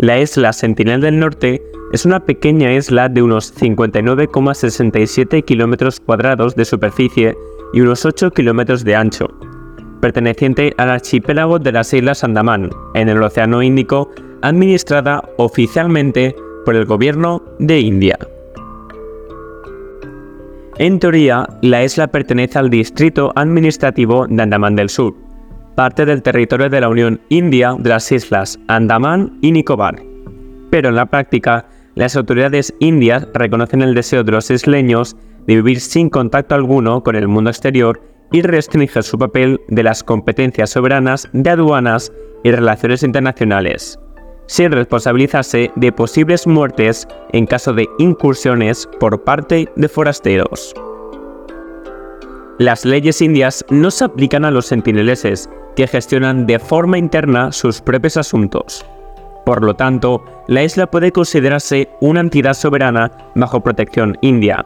La isla Sentinel del Norte es una pequeña isla de unos 59,67 kilómetros cuadrados de superficie y unos 8 kilómetros de ancho, perteneciente al archipiélago de las Islas Andamán, en el Océano Índico, administrada oficialmente por el gobierno de India. En teoría, la isla pertenece al distrito administrativo de Andamán del Sur, parte del territorio de la Unión India de las Islas Andamán y Nicobar. Pero en la práctica, las autoridades indias reconocen el deseo de los isleños de vivir sin contacto alguno con el mundo exterior y restringen su papel de las competencias soberanas de aduanas y relaciones internacionales, sin responsabilizarse de posibles muertes en caso de incursiones por parte de forasteros. Las leyes indias no se aplican a los sentineleses, que gestionan de forma interna sus propios asuntos. Por lo tanto, la isla puede considerarse una entidad soberana bajo protección india,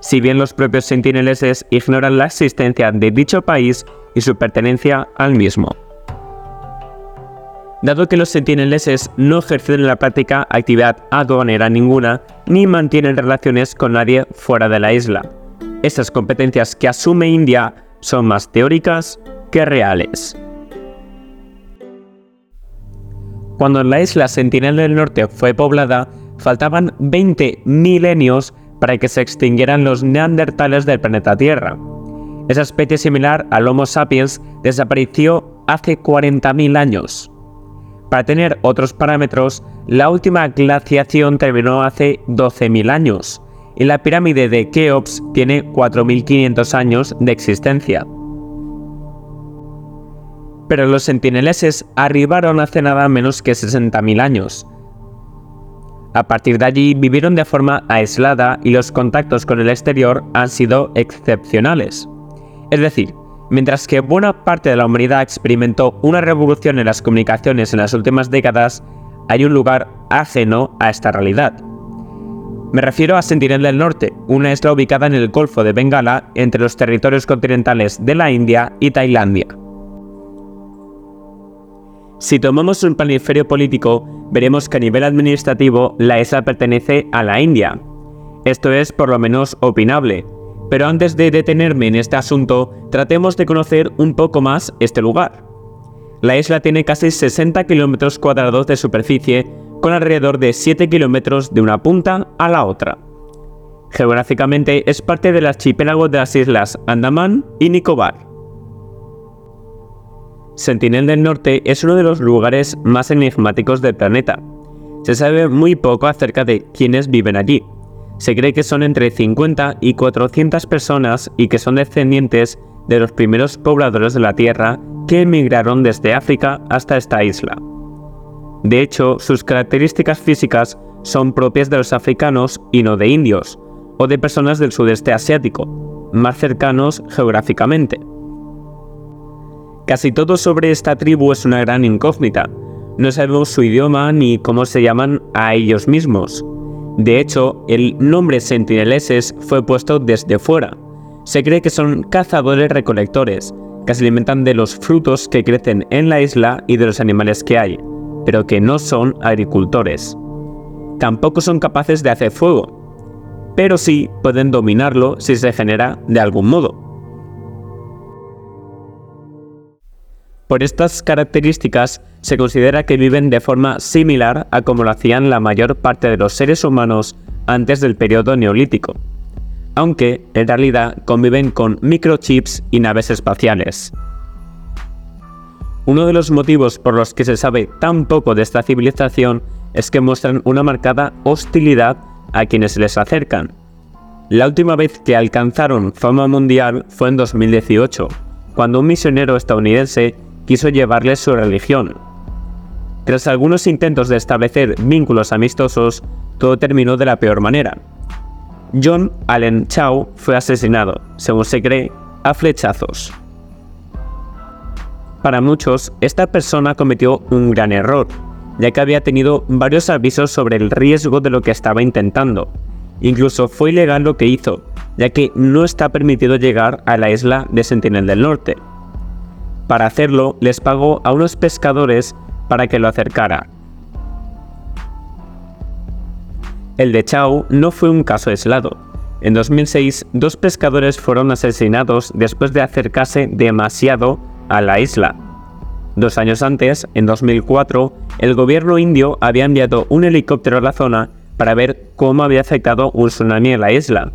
si bien los propios sentineleses ignoran la existencia de dicho país y su pertenencia al mismo. Dado que los sentineleses no ejercen en la práctica actividad aduanera ninguna ni mantienen relaciones con nadie fuera de la isla, estas competencias que asume India son más teóricas que reales. Cuando la isla Sentinel del Norte fue poblada, faltaban 20 milenios para que se extinguieran los neandertales del planeta Tierra. Esa especie similar al Homo sapiens desapareció hace 40.000 años. Para tener otros parámetros, la última glaciación terminó hace 12.000 años, y la pirámide de Keops tiene 4.500 años de existencia pero los sentineleses arribaron hace nada menos que 60.000 años. A partir de allí vivieron de forma aislada y los contactos con el exterior han sido excepcionales. Es decir, mientras que buena parte de la humanidad experimentó una revolución en las comunicaciones en las últimas décadas, hay un lugar ajeno a esta realidad. Me refiero a Sentinel del Norte, una isla ubicada en el Golfo de Bengala entre los territorios continentales de la India y Tailandia. Si tomamos un planiferio político, veremos que a nivel administrativo la isla pertenece a la India. Esto es por lo menos opinable. Pero antes de detenerme en este asunto, tratemos de conocer un poco más este lugar. La isla tiene casi 60 kilómetros cuadrados de superficie, con alrededor de 7 kilómetros de una punta a la otra. Geográficamente es parte del archipiélago de las islas Andaman y Nicobar. Sentinel del Norte es uno de los lugares más enigmáticos del planeta. Se sabe muy poco acerca de quiénes viven allí. Se cree que son entre 50 y 400 personas y que son descendientes de los primeros pobladores de la Tierra que emigraron desde África hasta esta isla. De hecho, sus características físicas son propias de los africanos y no de indios, o de personas del sudeste asiático, más cercanos geográficamente. Casi todo sobre esta tribu es una gran incógnita. No sabemos su idioma ni cómo se llaman a ellos mismos. De hecho, el nombre sentineleses fue puesto desde fuera. Se cree que son cazadores recolectores, que se alimentan de los frutos que crecen en la isla y de los animales que hay, pero que no son agricultores. Tampoco son capaces de hacer fuego, pero sí pueden dominarlo si se genera de algún modo. Por estas características, se considera que viven de forma similar a como lo hacían la mayor parte de los seres humanos antes del periodo neolítico, aunque en realidad conviven con microchips y naves espaciales. Uno de los motivos por los que se sabe tan poco de esta civilización es que muestran una marcada hostilidad a quienes les acercan. La última vez que alcanzaron fama mundial fue en 2018, cuando un misionero estadounidense quiso llevarles su religión. Tras algunos intentos de establecer vínculos amistosos, todo terminó de la peor manera. John Allen Chow fue asesinado, según se cree, a flechazos. Para muchos, esta persona cometió un gran error, ya que había tenido varios avisos sobre el riesgo de lo que estaba intentando. Incluso fue ilegal lo que hizo, ya que no está permitido llegar a la isla de Sentinel del Norte, para hacerlo, les pagó a unos pescadores para que lo acercara. El de Chao no fue un caso aislado. En 2006, dos pescadores fueron asesinados después de acercarse demasiado a la isla. Dos años antes, en 2004, el gobierno indio había enviado un helicóptero a la zona para ver cómo había afectado un tsunami en la isla.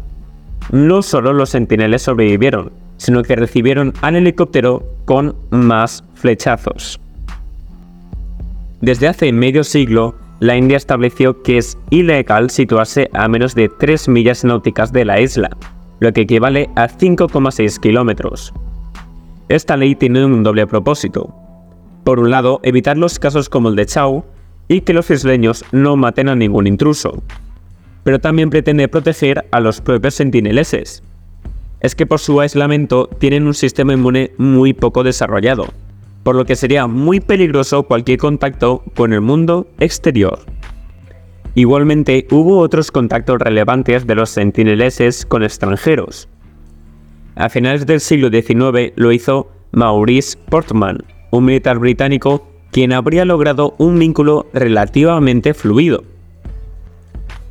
No solo los centineles sobrevivieron, sino que recibieron al helicóptero con más flechazos. Desde hace medio siglo, la India estableció que es ilegal situarse a menos de 3 millas náuticas de la isla, lo que equivale a 5,6 kilómetros. Esta ley tiene un doble propósito. Por un lado, evitar los casos como el de Chao y que los isleños no maten a ningún intruso, pero también pretende proteger a los propios sentineleses. Es que por su aislamiento tienen un sistema inmune muy poco desarrollado, por lo que sería muy peligroso cualquier contacto con el mundo exterior. Igualmente, hubo otros contactos relevantes de los sentineleses con extranjeros. A finales del siglo XIX lo hizo Maurice Portman, un militar británico quien habría logrado un vínculo relativamente fluido.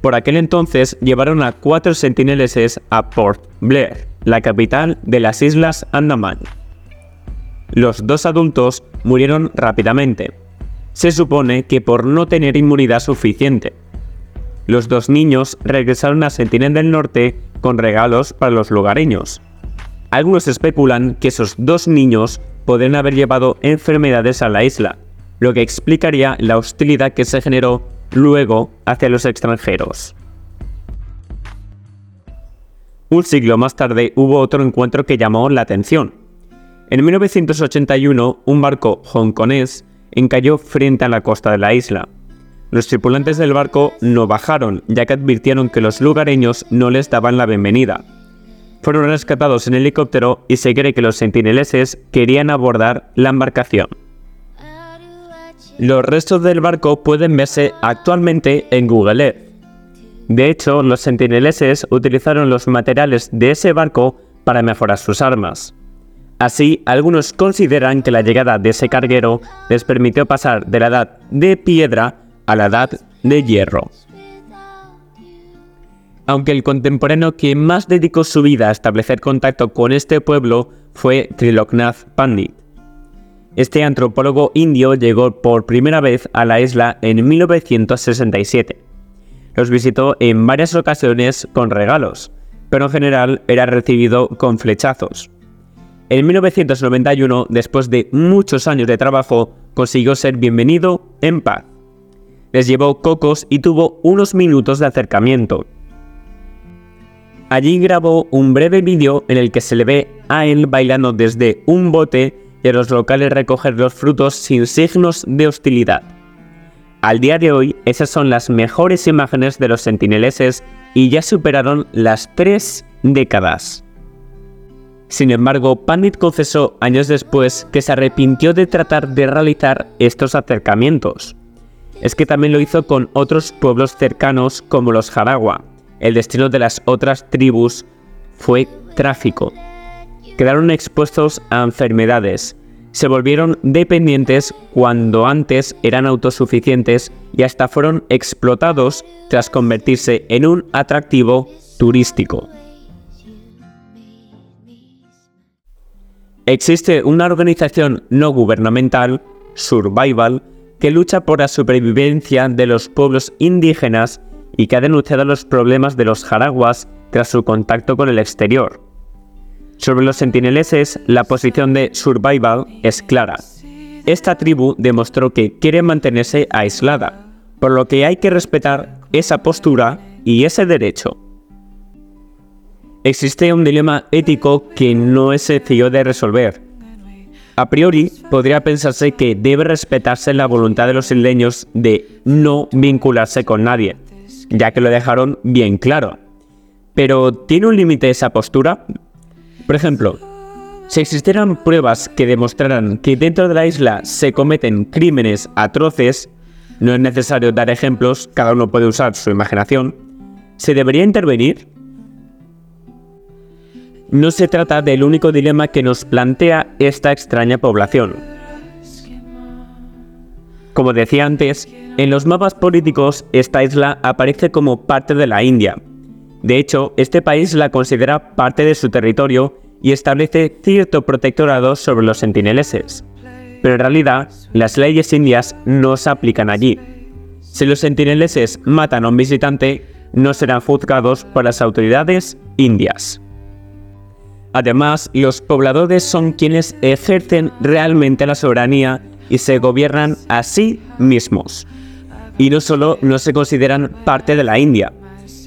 Por aquel entonces llevaron a cuatro sentineleses a Port Blair, la capital de las Islas Andaman. Los dos adultos murieron rápidamente. Se supone que por no tener inmunidad suficiente. Los dos niños regresaron a Sentinel del Norte con regalos para los lugareños. Algunos especulan que esos dos niños podrían haber llevado enfermedades a la isla, lo que explicaría la hostilidad que se generó luego hacia los extranjeros. Un siglo más tarde hubo otro encuentro que llamó la atención. En 1981, un barco hongkonés encalló frente a la costa de la isla. Los tripulantes del barco no bajaron, ya que advirtieron que los lugareños no les daban la bienvenida. Fueron rescatados en helicóptero y se cree que los sentineleses querían abordar la embarcación. Los restos del barco pueden verse actualmente en Google Earth. De hecho, los sentineleses utilizaron los materiales de ese barco para mejorar sus armas. Así, algunos consideran que la llegada de ese carguero les permitió pasar de la edad de piedra a la edad de hierro. Aunque el contemporáneo que más dedicó su vida a establecer contacto con este pueblo fue Triloknath Pandit. Este antropólogo indio llegó por primera vez a la isla en 1967. Los visitó en varias ocasiones con regalos, pero en general era recibido con flechazos. En 1991, después de muchos años de trabajo, consiguió ser bienvenido en paz. Les llevó cocos y tuvo unos minutos de acercamiento. Allí grabó un breve vídeo en el que se le ve a él bailando desde un bote y a los locales recoger los frutos sin signos de hostilidad. Al día de hoy, esas son las mejores imágenes de los sentineleses y ya superaron las tres décadas. Sin embargo, Pandit confesó años después que se arrepintió de tratar de realizar estos acercamientos. Es que también lo hizo con otros pueblos cercanos como los Jaragua. El destino de las otras tribus fue tráfico. Quedaron expuestos a enfermedades, se volvieron dependientes cuando antes eran autosuficientes y hasta fueron explotados tras convertirse en un atractivo turístico. Existe una organización no gubernamental, Survival, que lucha por la supervivencia de los pueblos indígenas y que ha denunciado los problemas de los jaraguas tras su contacto con el exterior. Sobre los sentineleses, la posición de Survival es clara. Esta tribu demostró que quiere mantenerse aislada, por lo que hay que respetar esa postura y ese derecho. Existe un dilema ético que no es sencillo de resolver. A priori, podría pensarse que debe respetarse la voluntad de los isleños de no vincularse con nadie, ya que lo dejaron bien claro. Pero ¿tiene un límite esa postura? Por ejemplo, si existieran pruebas que demostraran que dentro de la isla se cometen crímenes atroces, no es necesario dar ejemplos, cada uno puede usar su imaginación, ¿se debería intervenir? no se trata del único dilema que nos plantea esta extraña población. Como decía antes, en los mapas políticos esta isla aparece como parte de la India. De hecho, este país la considera parte de su territorio y establece cierto protectorado sobre los sentineleses. Pero en realidad, las leyes indias no se aplican allí. Si los sentineleses matan a un visitante, no serán juzgados por las autoridades indias. Además, los pobladores son quienes ejercen realmente la soberanía y se gobiernan a sí mismos. Y no solo no se consideran parte de la India,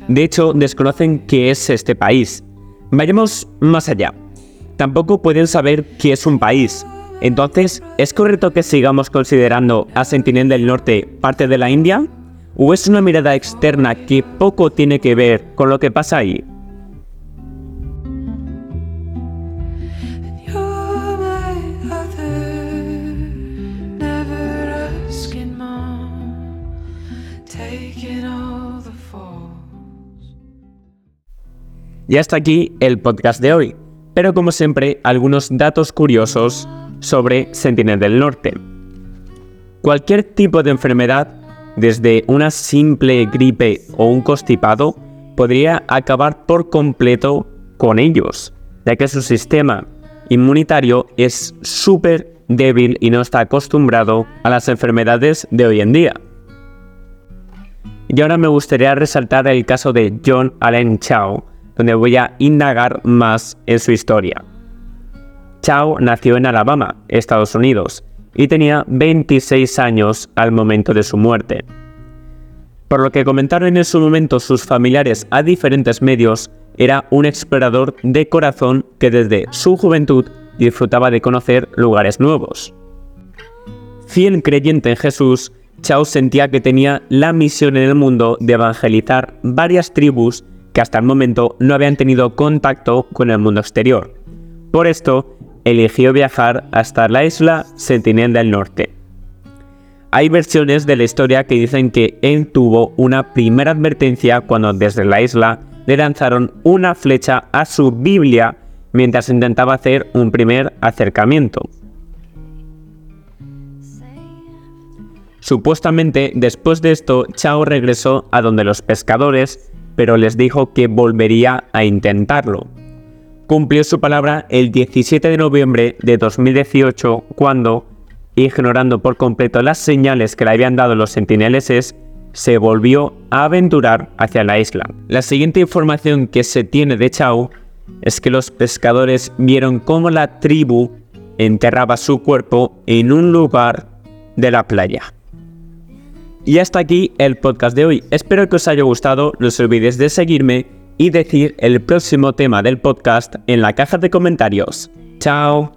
de hecho desconocen qué es este país. Vayamos más allá. Tampoco pueden saber qué es un país. Entonces, ¿es correcto que sigamos considerando a Sentinel del Norte parte de la India? ¿O es una mirada externa que poco tiene que ver con lo que pasa ahí? Y hasta aquí el podcast de hoy, pero como siempre algunos datos curiosos sobre Sentinel del Norte. Cualquier tipo de enfermedad, desde una simple gripe o un constipado, podría acabar por completo con ellos, ya que su sistema inmunitario es súper débil y no está acostumbrado a las enfermedades de hoy en día. Y ahora me gustaría resaltar el caso de John Allen Chao, donde voy a indagar más en su historia. Chao nació en Alabama, Estados Unidos, y tenía 26 años al momento de su muerte. Por lo que comentaron en su momento sus familiares a diferentes medios, era un explorador de corazón que desde su juventud disfrutaba de conocer lugares nuevos. Fiel creyente en Jesús, Chao sentía que tenía la misión en el mundo de evangelizar varias tribus que hasta el momento no habían tenido contacto con el mundo exterior. Por esto, eligió viajar hasta la isla Sentinel del Norte. Hay versiones de la historia que dicen que él tuvo una primera advertencia cuando desde la isla le lanzaron una flecha a su Biblia mientras intentaba hacer un primer acercamiento. Supuestamente, después de esto, Chao regresó a donde los pescadores pero les dijo que volvería a intentarlo. Cumplió su palabra el 17 de noviembre de 2018 cuando, ignorando por completo las señales que le habían dado los sentineleses, se volvió a aventurar hacia la isla. La siguiente información que se tiene de Chao es que los pescadores vieron cómo la tribu enterraba su cuerpo en un lugar de la playa. Y hasta aquí el podcast de hoy. Espero que os haya gustado. No os olvidéis de seguirme y decir el próximo tema del podcast en la caja de comentarios. Chao.